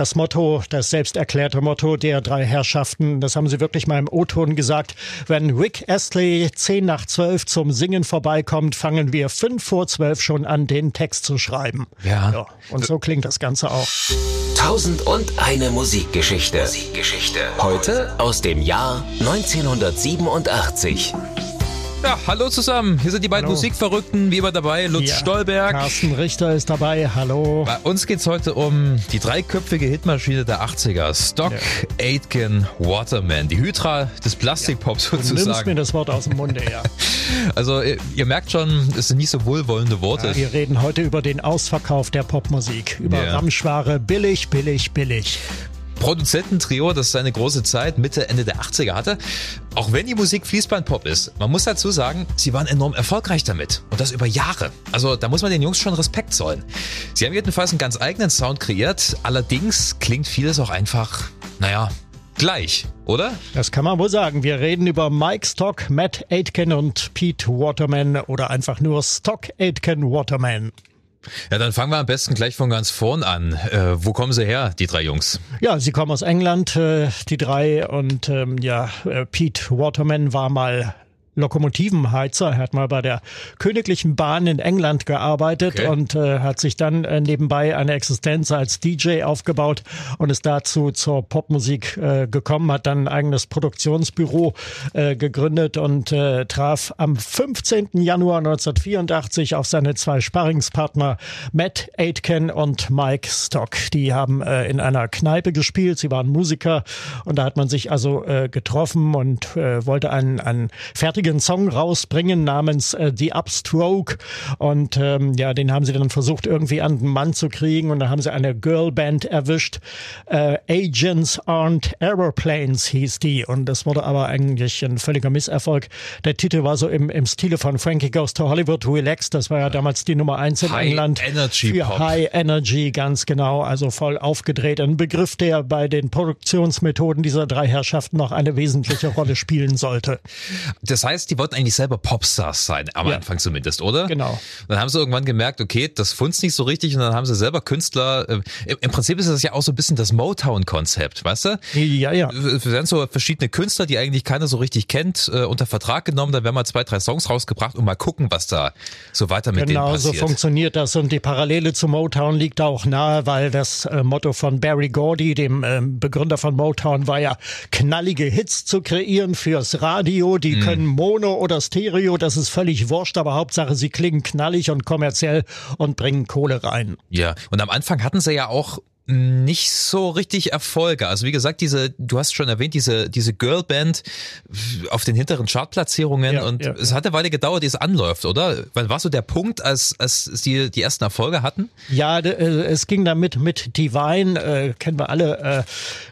das Motto, das selbst erklärte Motto der drei Herrschaften, das haben sie wirklich mal im O-Ton gesagt. Wenn Rick Astley zehn nach zwölf zum Singen vorbeikommt, fangen wir fünf vor zwölf schon an, den Text zu schreiben. Ja. ja und so klingt das Ganze auch. Tausend und eine Musikgeschichte. Musikgeschichte. Heute aus dem Jahr 1987. Ja, hallo zusammen. Hier sind die beiden hallo. Musikverrückten, wie immer dabei. Lutz ja, Stolberg. Carsten Richter ist dabei. Hallo. Bei uns geht es heute um die dreiköpfige Hitmaschine der 80er. Stock, ja. Aitken, Waterman. Die Hydra des Plastikpops ja. sozusagen. Du nimmst mir das Wort aus dem Munde, ja. also ihr, ihr, merkt schon, es sind nicht so wohlwollende Worte. Ja, wir reden heute über den Ausverkauf der Popmusik. Über ja. Ramschware. Billig, billig, billig. Produzententrio, das seine große Zeit Mitte, Ende der 80er hatte. Auch wenn die Musik Fließbandpop ist, man muss dazu sagen, sie waren enorm erfolgreich damit. Und das über Jahre. Also da muss man den Jungs schon Respekt zollen. Sie haben jedenfalls einen ganz eigenen Sound kreiert. Allerdings klingt vieles auch einfach, naja, gleich, oder? Das kann man wohl sagen. Wir reden über Mike Stock, Matt Aitken und Pete Waterman oder einfach nur Stock Aitken Waterman. Ja, dann fangen wir am besten gleich von ganz vorn an. Äh, wo kommen sie her, die drei Jungs? Ja, sie kommen aus England, äh, die drei. Und ähm, ja, äh, Pete Waterman war mal Lokomotivenheizer. Er hat mal bei der Königlichen Bahn in England gearbeitet okay. und äh, hat sich dann äh, nebenbei eine Existenz als DJ aufgebaut und ist dazu zur Popmusik äh, gekommen, hat dann ein eigenes Produktionsbüro äh, gegründet und äh, traf am 15. Januar 1984 auf seine zwei Sparringspartner Matt Aitken und Mike Stock. Die haben äh, in einer Kneipe gespielt, sie waren Musiker und da hat man sich also getroffen und wollte einen, einen fertigen fertigen Song rausbringen namens äh, The Upstroke. Und ähm, ja, den haben sie dann versucht irgendwie an den Mann zu kriegen. Und da haben sie eine Girlband erwischt. Äh, Agents Aren't Aeroplanes hieß die. Und das wurde aber eigentlich ein völliger Misserfolg. Der Titel war so im, im Stile von Frankie Goes to Hollywood, Relax. Das war ja damals die Nummer eins in High England. Energy für Pop. High Energy, ganz genau. Also voll aufgedreht. Ein Begriff, der bei den Produktionsmethoden dieser drei Herrschaften noch eine wesentliche Rolle spielen sollte. Das heißt, heißt, die wollten eigentlich selber Popstars sein, am ja. Anfang zumindest, oder? Genau. Dann haben sie irgendwann gemerkt, okay, das funzt nicht so richtig und dann haben sie selber Künstler. Äh, Im Prinzip ist das ja auch so ein bisschen das Motown-Konzept, weißt du? Ja, ja. Es sind so verschiedene Künstler, die eigentlich keiner so richtig kennt, äh, unter Vertrag genommen, dann werden mal zwei, drei Songs rausgebracht und mal gucken, was da so weiter mit genau, denen passiert. Genau, so funktioniert das und die Parallele zu Motown liegt auch nahe, weil das äh, Motto von Barry Gordy, dem ähm, Begründer von Motown, war ja knallige Hits zu kreieren fürs Radio, die mhm. können Mono oder Stereo das ist völlig wurscht, aber Hauptsache sie klingen knallig und kommerziell und bringen Kohle rein. Ja, und am Anfang hatten sie ja auch nicht so richtig Erfolge. Also wie gesagt, diese, du hast schon erwähnt, diese, diese Girlband auf den hinteren Chartplatzierungen ja, und ja, es hat eine Weile gedauert, die es anläuft, oder? Wann war so der Punkt, als, als sie die ersten Erfolge hatten? Ja, äh, es ging damit mit Divine, äh, kennen wir alle äh,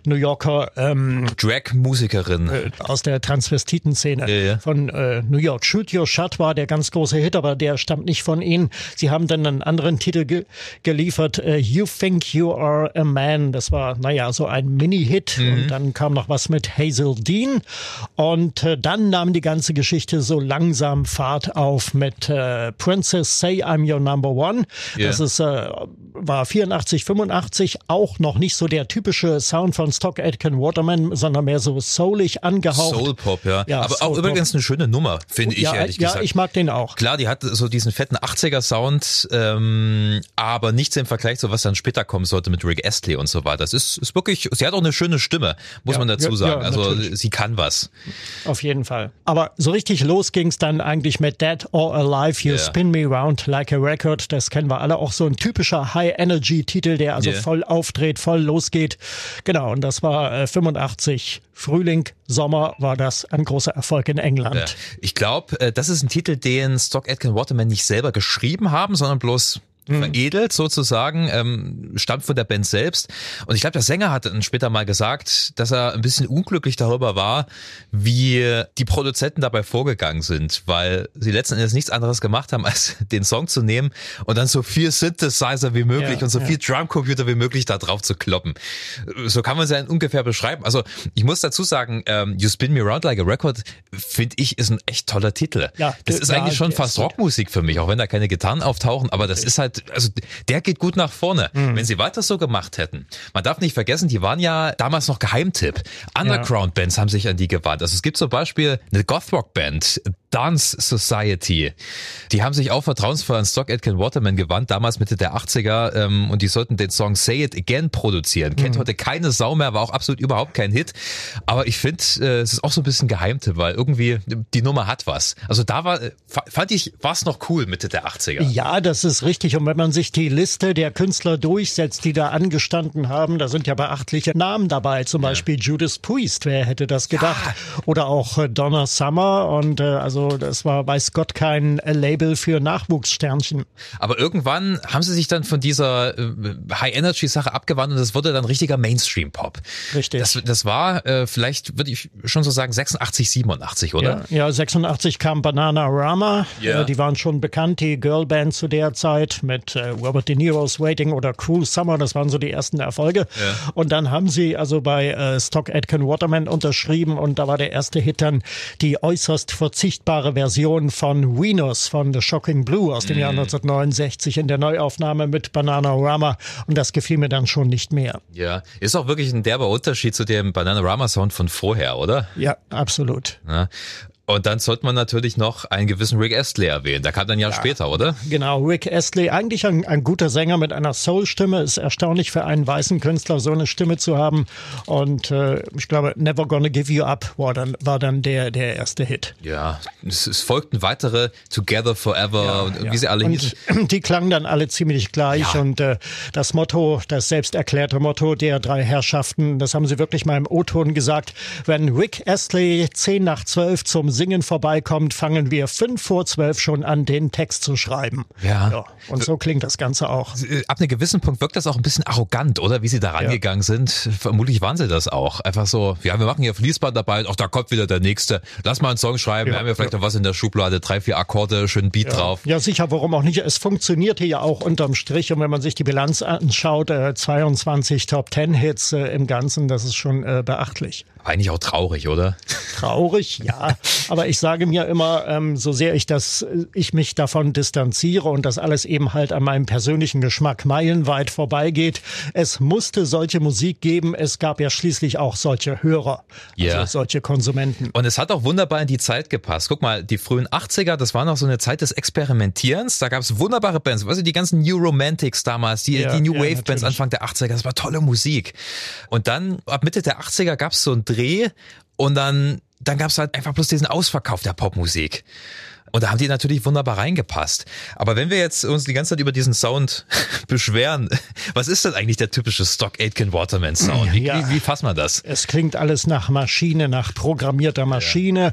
New Yorker ähm, Drag-Musikerin äh, aus der Transvestiten-Szene ja, von äh, New York. Shoot Your Shut war der ganz große Hit, aber der stammt nicht von ihnen. Sie haben dann einen anderen Titel ge geliefert, äh, You Think You Are a Man. Das war, naja, so ein Mini-Hit. Mhm. Und dann kam noch was mit Hazel Dean. Und äh, dann nahm die ganze Geschichte so langsam Fahrt auf mit äh, Princess Say I'm Your Number One. Yeah. Das ist, äh, war 84, 85 auch noch nicht so der typische Sound von Stock Aitken Waterman, sondern mehr so soulig angehaucht. Soul Pop, ja. ja Aber auch übrigens eine schöne Nummer, finde ich ja, ehrlich ja, gesagt. Ja, ich mag den auch. Klar, die hat so diesen fetten 80er Sound, ähm, aber nichts im Vergleich zu was dann später kommen sollte mit Rick Astley und so weiter. Das ist, ist wirklich, sie hat auch eine schöne Stimme, muss ja, man dazu sagen. Ja, also sie kann was. Auf jeden Fall. Aber so richtig los ging es dann eigentlich mit Dead or Alive, You yeah. Spin Me Round Like a Record. Das kennen wir alle. Auch so ein typischer High-Energy-Titel, der also yeah. voll aufdreht, voll losgeht. Genau, und das war äh, 85 Frühling, Sommer war das ein großer Erfolg in England. Ja. Ich glaube, äh, das ist ein Titel, den Stock Aitken Waterman nicht selber geschrieben haben, sondern bloß mhm. veredelt sozusagen, ähm, stammt von der Band selbst. Und ich glaube, der Sänger hat dann später mal gesagt, dass er ein bisschen unglücklich darüber war, wie die Produzenten dabei vorgegangen sind, weil sie letzten Endes nichts anderes gemacht haben, als den Song zu nehmen und dann so viel Synthesizer wie möglich ja, und so ja. viel Drumcomputer wie möglich da drauf zu kloppen. So kann man es ja ungefähr beschreiben. Also ich muss dazu sagen, ähm, You Spin Me Round Like a Record, finde ich, ist ein echt toller Titel. Ja, das ist eigentlich schon fast Rockmusik für mich, auch wenn da keine Gitarren auftauchen, aber das ist halt also der geht gut nach vorne. Mhm. Wenn sie weiter so gemacht hätten, man darf nicht vergessen, die waren ja damals noch Geheimtipp. Underground-Bands haben sich an die gewandt. Also es gibt zum Beispiel eine Gothrock-Band, Dance Society. Die haben sich auch vertrauensvoll an Stock Aitken Waterman gewandt, damals Mitte der 80er, ähm, und die sollten den Song Say It Again produzieren. Kennt mhm. heute keine Sau mehr, war auch absolut überhaupt kein Hit. Aber ich finde, äh, es ist auch so ein bisschen Geheimtipp, weil irgendwie die Nummer hat was. Also da war, äh, fand ich, war es noch cool Mitte der 80er. Ja, das ist richtig. Und wenn man sich die Liste der Künstler durchsetzt, die da angestanden haben, da sind ja beachtliche Namen dabei. Zum ja. Beispiel Judas Priest, wer hätte das gedacht? Ja. Oder auch äh, Donna Summer und äh, also also das war, weiß Gott, kein Label für Nachwuchssternchen. Aber irgendwann haben sie sich dann von dieser äh, High-Energy-Sache abgewandt und das wurde dann richtiger Mainstream-Pop. Richtig. Das, das war äh, vielleicht, würde ich schon so sagen, 86, 87, oder? Ja, ja 86 kam Banana Rama. Yeah. Äh, die waren schon bekannt, die Girlband zu der Zeit mit äh, Robert De Niro's Waiting oder Cruel Summer. Das waren so die ersten Erfolge. Yeah. Und dann haben sie also bei äh, Stock Aitken Waterman unterschrieben und da war der erste Hit dann die äußerst verzichtbare unfassbare Version von Venus von The Shocking Blue aus dem mm. Jahr 1969 in der Neuaufnahme mit Bananarama und das gefiel mir dann schon nicht mehr. Ja, ist auch wirklich ein derber Unterschied zu dem Bananarama Sound von vorher, oder? Ja, absolut. Ja. Und dann sollte man natürlich noch einen gewissen Rick Astley erwähnen. Der kam dann ja, ja später, oder? Genau, Rick Astley, eigentlich ein, ein guter Sänger mit einer Soul-Stimme. Ist erstaunlich für einen weißen Künstler, so eine Stimme zu haben. Und äh, ich glaube, Never Gonna Give You Up war dann, war dann der, der erste Hit. Ja, es, es folgten weitere Together Forever ja, und ja. wie sie alle und hießen. Die klangen dann alle ziemlich gleich. Und äh, das Motto, das selbst erklärte Motto der drei Herrschaften, das haben sie wirklich mal im O-Ton gesagt. Wenn Rick Astley 10 nach 12 zum Singen vorbeikommt, fangen wir fünf vor zwölf schon an, den Text zu schreiben. Ja. ja. Und so klingt das Ganze auch. Ab einem gewissen Punkt wirkt das auch ein bisschen arrogant, oder? Wie sie da rangegangen ja. sind. Vermutlich waren sie das auch. Einfach so, ja, wir machen hier Fließband dabei, auch da kommt wieder der nächste. Lass mal einen Song schreiben, ja, wir haben ja vielleicht noch was in der Schublade, drei, vier Akkorde, schön Beat drauf. Ja, sicher, warum auch nicht? Es funktionierte ja auch unterm Strich und wenn man sich die Bilanz anschaut, äh, 22 Top 10 Hits äh, im Ganzen, das ist schon äh, beachtlich. Eigentlich auch traurig, oder? Traurig, ja. Aber ich sage mir immer, ähm, so sehr ich das, ich mich davon distanziere und das alles eben halt an meinem persönlichen Geschmack meilenweit vorbeigeht, es musste solche Musik geben. Es gab ja schließlich auch solche Hörer, ja. also solche Konsumenten. Und es hat auch wunderbar in die Zeit gepasst. Guck mal, die frühen 80er, das war noch so eine Zeit des Experimentierens. Da gab es wunderbare Bands, weißt du, die ganzen New Romantics damals, die, ja, die New Wave Bands Anfang der 80er, das war tolle Musik. Und dann ab Mitte der 80er gab es so ein Dreh und dann, dann gab es halt einfach bloß diesen Ausverkauf der Popmusik. Und da haben die natürlich wunderbar reingepasst. Aber wenn wir jetzt uns die ganze Zeit über diesen Sound beschweren, was ist denn eigentlich der typische Stock Aitken Waterman Sound? Wie, ja, wie, wie fasst man das? Es klingt alles nach Maschine, nach programmierter Maschine. Ja.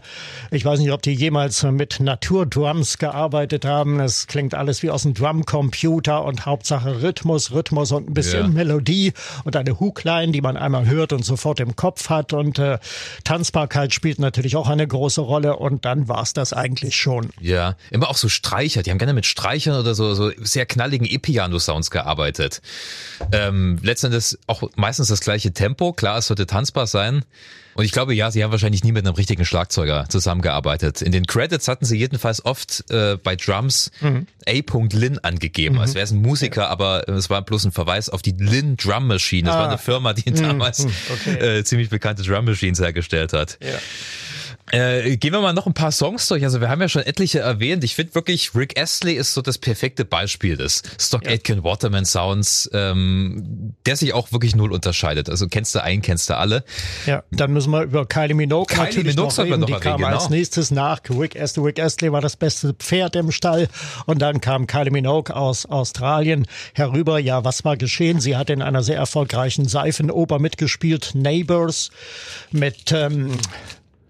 Ich weiß nicht, ob die jemals mit Naturdrums gearbeitet haben. Es klingt alles wie aus einem Drumcomputer und Hauptsache Rhythmus, Rhythmus und ein bisschen ja. Melodie und eine Hookline, die man einmal hört und sofort im Kopf hat. Und äh, Tanzbarkeit spielt natürlich auch eine große Rolle. Und dann war es das eigentlich schon. Ja, immer auch so Streicher. Die haben gerne mit Streichern oder so, so sehr knalligen E-Piano-Sounds gearbeitet. Ähm, letztendlich auch meistens das gleiche Tempo. Klar, es sollte tanzbar sein. Und ich glaube, ja, sie haben wahrscheinlich nie mit einem richtigen Schlagzeuger zusammengearbeitet. In den Credits hatten sie jedenfalls oft äh, bei Drums mhm. A. Lin angegeben, mhm. als wäre es ein Musiker, ja. aber es war bloß ein Verweis auf die Lin Drum Machine. Das ah. war eine Firma, die mhm. damals okay. äh, ziemlich bekannte Drum Machines hergestellt hat. Ja. Äh, gehen wir mal noch ein paar Songs durch. Also wir haben ja schon etliche erwähnt. Ich finde wirklich, Rick Astley ist so das perfekte Beispiel des Stock ja. Aitken Waterman Sounds, ähm, der sich auch wirklich null unterscheidet. Also kennst du einen, kennst du alle. Ja, dann müssen wir über Kylie Minogue Kylie natürlich Minogue noch reden. Noch Die kam genau. als nächstes nach. Rick Astley, Rick Astley war das beste Pferd im Stall. Und dann kam Kylie Minogue aus Australien herüber. Ja, was war geschehen? Sie hat in einer sehr erfolgreichen Seifenoper mitgespielt, Neighbors, mit ähm,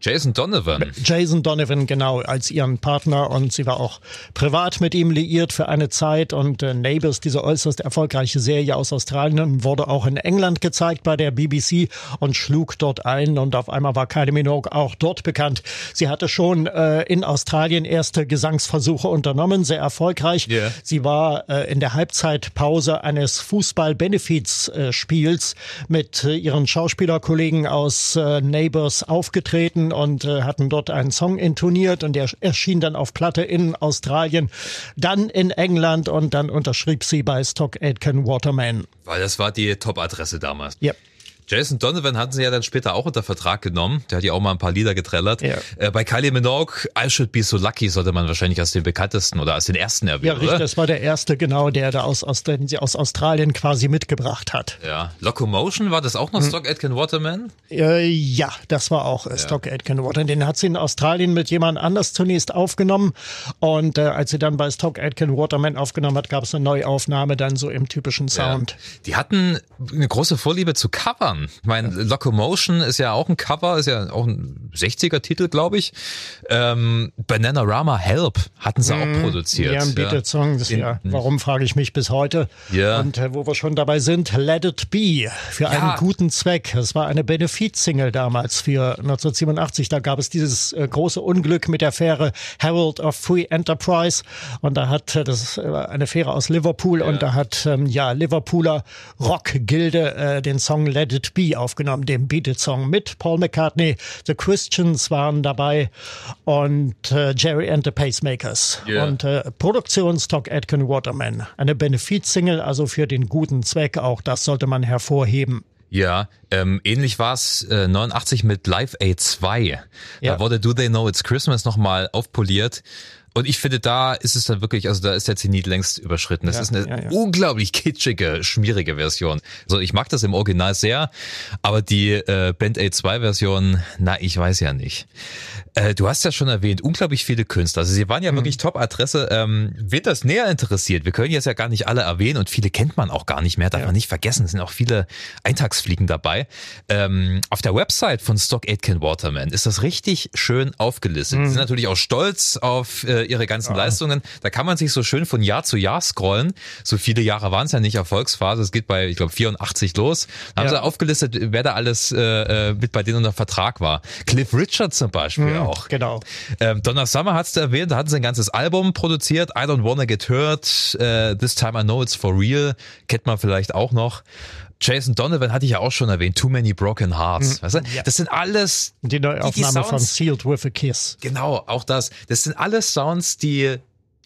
Jason Donovan. Jason Donovan, genau, als ihren Partner und sie war auch privat mit ihm liiert für eine Zeit und äh, Neighbours, diese äußerst erfolgreiche Serie aus Australien, wurde auch in England gezeigt bei der BBC und schlug dort ein und auf einmal war Kylie Minogue auch dort bekannt. Sie hatte schon äh, in Australien erste Gesangsversuche unternommen, sehr erfolgreich. Yeah. Sie war äh, in der Halbzeitpause eines Fußball-Benefits-Spiels mit äh, ihren Schauspielerkollegen aus äh, Neighbours aufgetreten und äh, hatten dort einen Song intoniert und der erschien dann auf Platte in Australien, dann in England und dann unterschrieb sie bei Stock Aitken Waterman. Weil das war die Top-Adresse damals. Ja. Jason Donovan hatten sie ja dann später auch unter Vertrag genommen. Der hat ja auch mal ein paar Lieder getrellert. Ja. Äh, bei Kylie Minogue, I Should Be So Lucky, sollte man wahrscheinlich als den bekanntesten oder als den ersten erwähnen, Ja, richtig. Oder? Das war der erste, genau, der da aus, aus, den sie aus Australien quasi mitgebracht hat. Ja. Locomotion, war das auch noch hm. Stock Aitken Waterman? Äh, ja, das war auch ja. Stock Aitken Waterman. Den hat sie in Australien mit jemand anders zunächst aufgenommen. Und äh, als sie dann bei Stock Aitken Waterman aufgenommen hat, gab es eine Neuaufnahme dann so im typischen Sound. Ja. Die hatten eine große Vorliebe zu Covern. Ich meine, Locomotion ist ja auch ein Cover, ist ja auch ein 60er-Titel, glaube ich. Ähm, Bananarama Help hatten sie auch mhm. produziert. Ja, ein Beatles-Song. Ja. Warum frage ich mich bis heute? Ja. Und äh, wo wir schon dabei sind, Let It Be für einen ja. guten Zweck. Es war eine Benefit-Single damals für 1987. Da gab es dieses äh, große Unglück mit der Fähre Herald of Free Enterprise. Und da hat äh, das äh, eine Fähre aus Liverpool ja. und da hat ähm, ja Liverpooler Rock-Gilde äh, den Song Let It Be aufgenommen, dem Beatles-Song mit Paul McCartney. The Christians waren dabei und äh, Jerry and the Pacemakers. Yeah. Und äh, Produktion Stock Aitken Waterman. Eine Benefizsingle, also für den guten Zweck. Auch das sollte man hervorheben. Ja, ähm, ähnlich war es äh, 89 mit Live Aid 2. Ja. Da wurde Do They Know It's Christmas nochmal aufpoliert. Und ich finde, da ist es dann wirklich, also da ist der Zenit längst überschritten. Das ja, ist eine ja, ja. unglaublich kitschige, schmierige Version. Also ich mag das im Original sehr, aber die äh, Band A2-Version, na, ich weiß ja nicht. Äh, du hast ja schon erwähnt, unglaublich viele Künstler. Also sie waren ja mhm. wirklich Top-Adresse. Ähm, wird das näher interessiert? Wir können jetzt ja gar nicht alle erwähnen und viele kennt man auch gar nicht mehr, darf man nicht vergessen. Es sind auch viele Eintagsfliegen dabei. Ähm, auf der Website von Stock Aitken Waterman ist das richtig schön aufgelistet. Mhm. Sie sind natürlich auch stolz auf äh, ihre ganzen ja. Leistungen. Da kann man sich so schön von Jahr zu Jahr scrollen. So viele Jahre waren es ja nicht Erfolgsphase. Es geht bei, ich glaube, 84 los. Da haben ja. sie aufgelistet, wer da alles äh, äh, mit bei denen unter Vertrag war. Cliff Richard zum Beispiel mhm, auch. Genau. Ähm, Donna Summer hat es erwähnt, da hatten sie ein ganzes Album produziert. I Don't Wanna Get Hurt, uh, This Time I Know It's For Real. Kennt man vielleicht auch noch. Jason Donovan hatte ich ja auch schon erwähnt, Too Many Broken Hearts. Mhm. Weißt du? ja. Das sind alles. Die Neuaufnahme die, Sounds, von Sealed with a Kiss. Genau, auch das. Das sind alles Sounds, die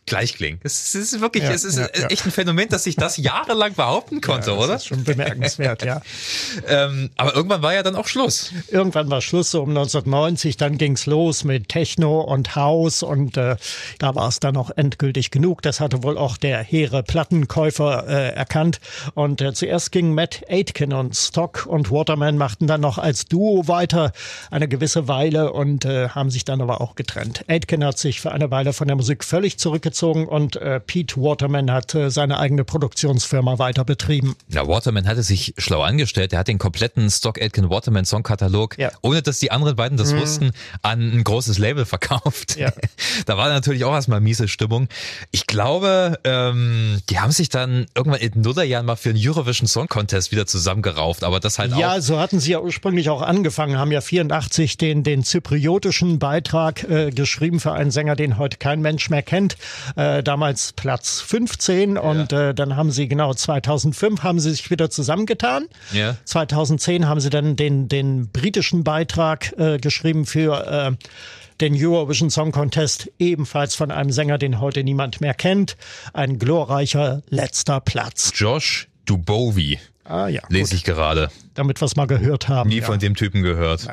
gleich klingen. Es ist wirklich, ja, es ist ja, echt ein Phänomen, dass sich das jahrelang behaupten konnte, ja, das oder? Das ist schon bemerkenswert, ja. ähm, aber irgendwann war ja dann auch Schluss. Irgendwann war Schluss, so um 1990, dann ging's los mit Techno und House und äh, da war es dann auch endgültig genug. Das hatte wohl auch der hehre Plattenkäufer äh, erkannt. Und äh, zuerst ging Matt Aitken und Stock und Waterman machten dann noch als Duo weiter eine gewisse Weile und äh, haben sich dann aber auch getrennt. Aitken hat sich für eine Weile von der Musik völlig zurückgezogen zurückgezogen und äh, Pete Waterman hat äh, seine eigene Produktionsfirma weiter betrieben. Ja, Waterman hatte sich schlau angestellt. Er hat den kompletten Stock Aitken Waterman Songkatalog, ja. ohne dass die anderen beiden das mhm. wussten, an ein großes Label verkauft. Ja. da war natürlich auch erstmal miese Stimmung. Ich glaube, ähm, die haben sich dann irgendwann in den Nullerjahren mal für einen Eurovision Song Contest wieder zusammengerauft, aber das halt ja, auch. Ja, so hatten sie ja ursprünglich auch angefangen, haben ja 84 den, den zypriotischen Beitrag äh, geschrieben für einen Sänger, den heute kein Mensch mehr kennt äh, damals Platz 15 ja. und äh, dann haben sie genau 2005 haben sie sich wieder zusammengetan. Ja. 2010 haben sie dann den den britischen Beitrag äh, geschrieben für äh, den Eurovision Song Contest, ebenfalls von einem Sänger, den heute niemand mehr kennt. Ein glorreicher letzter Platz. Josh Dubovi. Ah ja. Lese gut. ich gerade. Damit wir es mal gehört haben. Nie ja. von dem Typen gehört.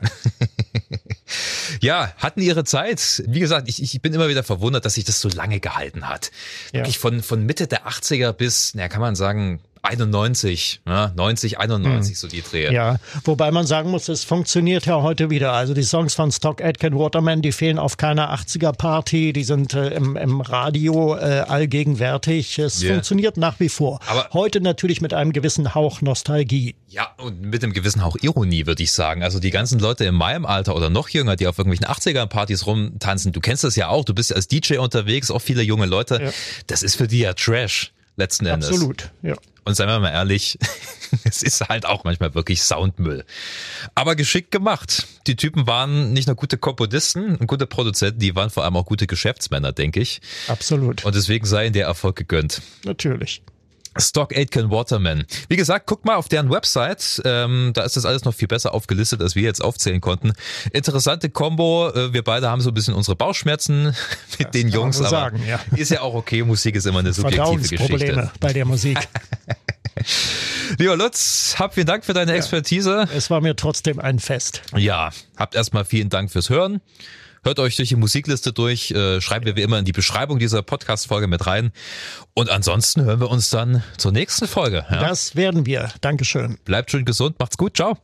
ja, hatten ihre Zeit. Wie gesagt, ich, ich bin immer wieder verwundert, dass sich das so lange gehalten hat. Ja. Wirklich von, von Mitte der 80er bis, na, kann man sagen, 91, ne? 90, 91 hm. so die Dreh. Ja, wobei man sagen muss, es funktioniert ja heute wieder. Also die Songs von Stock Aitken Waterman, die fehlen auf keiner 80er Party, die sind äh, im, im Radio äh, allgegenwärtig. Es yeah. funktioniert nach wie vor. Aber heute natürlich mit einem gewissen Hauch Nostalgie. Ja, und mit einem gewissen Hauch Ironie, würde ich sagen. Also die ganzen Leute in meinem Alter oder noch jünger, die auf irgendwelchen 80er-Partys rumtanzen, du kennst das ja auch, du bist als DJ unterwegs, auch viele junge Leute. Ja. Das ist für die ja Trash letzten Endes. Absolut, ja. Und seien wir mal ehrlich, es ist halt auch manchmal wirklich Soundmüll. Aber geschickt gemacht. Die Typen waren nicht nur gute Komponisten und gute Produzenten, die waren vor allem auch gute Geschäftsmänner, denke ich. Absolut. Und deswegen sei ihnen der Erfolg gegönnt. Natürlich. Stock Aitken Waterman. Wie gesagt, guckt mal auf deren Website. Ähm, da ist das alles noch viel besser aufgelistet, als wir jetzt aufzählen konnten. Interessante Combo. Äh, wir beide haben so ein bisschen unsere Bauchschmerzen mit das den Jungs. Aber sagen, ja. ist ja auch okay. Musik ist immer eine subjektive Geschichte. bei der Musik. Lieber Lutz, hab vielen Dank für deine ja. Expertise. Es war mir trotzdem ein Fest. Ja, habt erstmal vielen Dank fürs Hören. Hört euch durch die Musikliste durch, äh, schreiben wir wie immer in die Beschreibung dieser Podcast-Folge mit rein. Und ansonsten hören wir uns dann zur nächsten Folge. Ja? Das werden wir. Dankeschön. Bleibt schön gesund, macht's gut, ciao.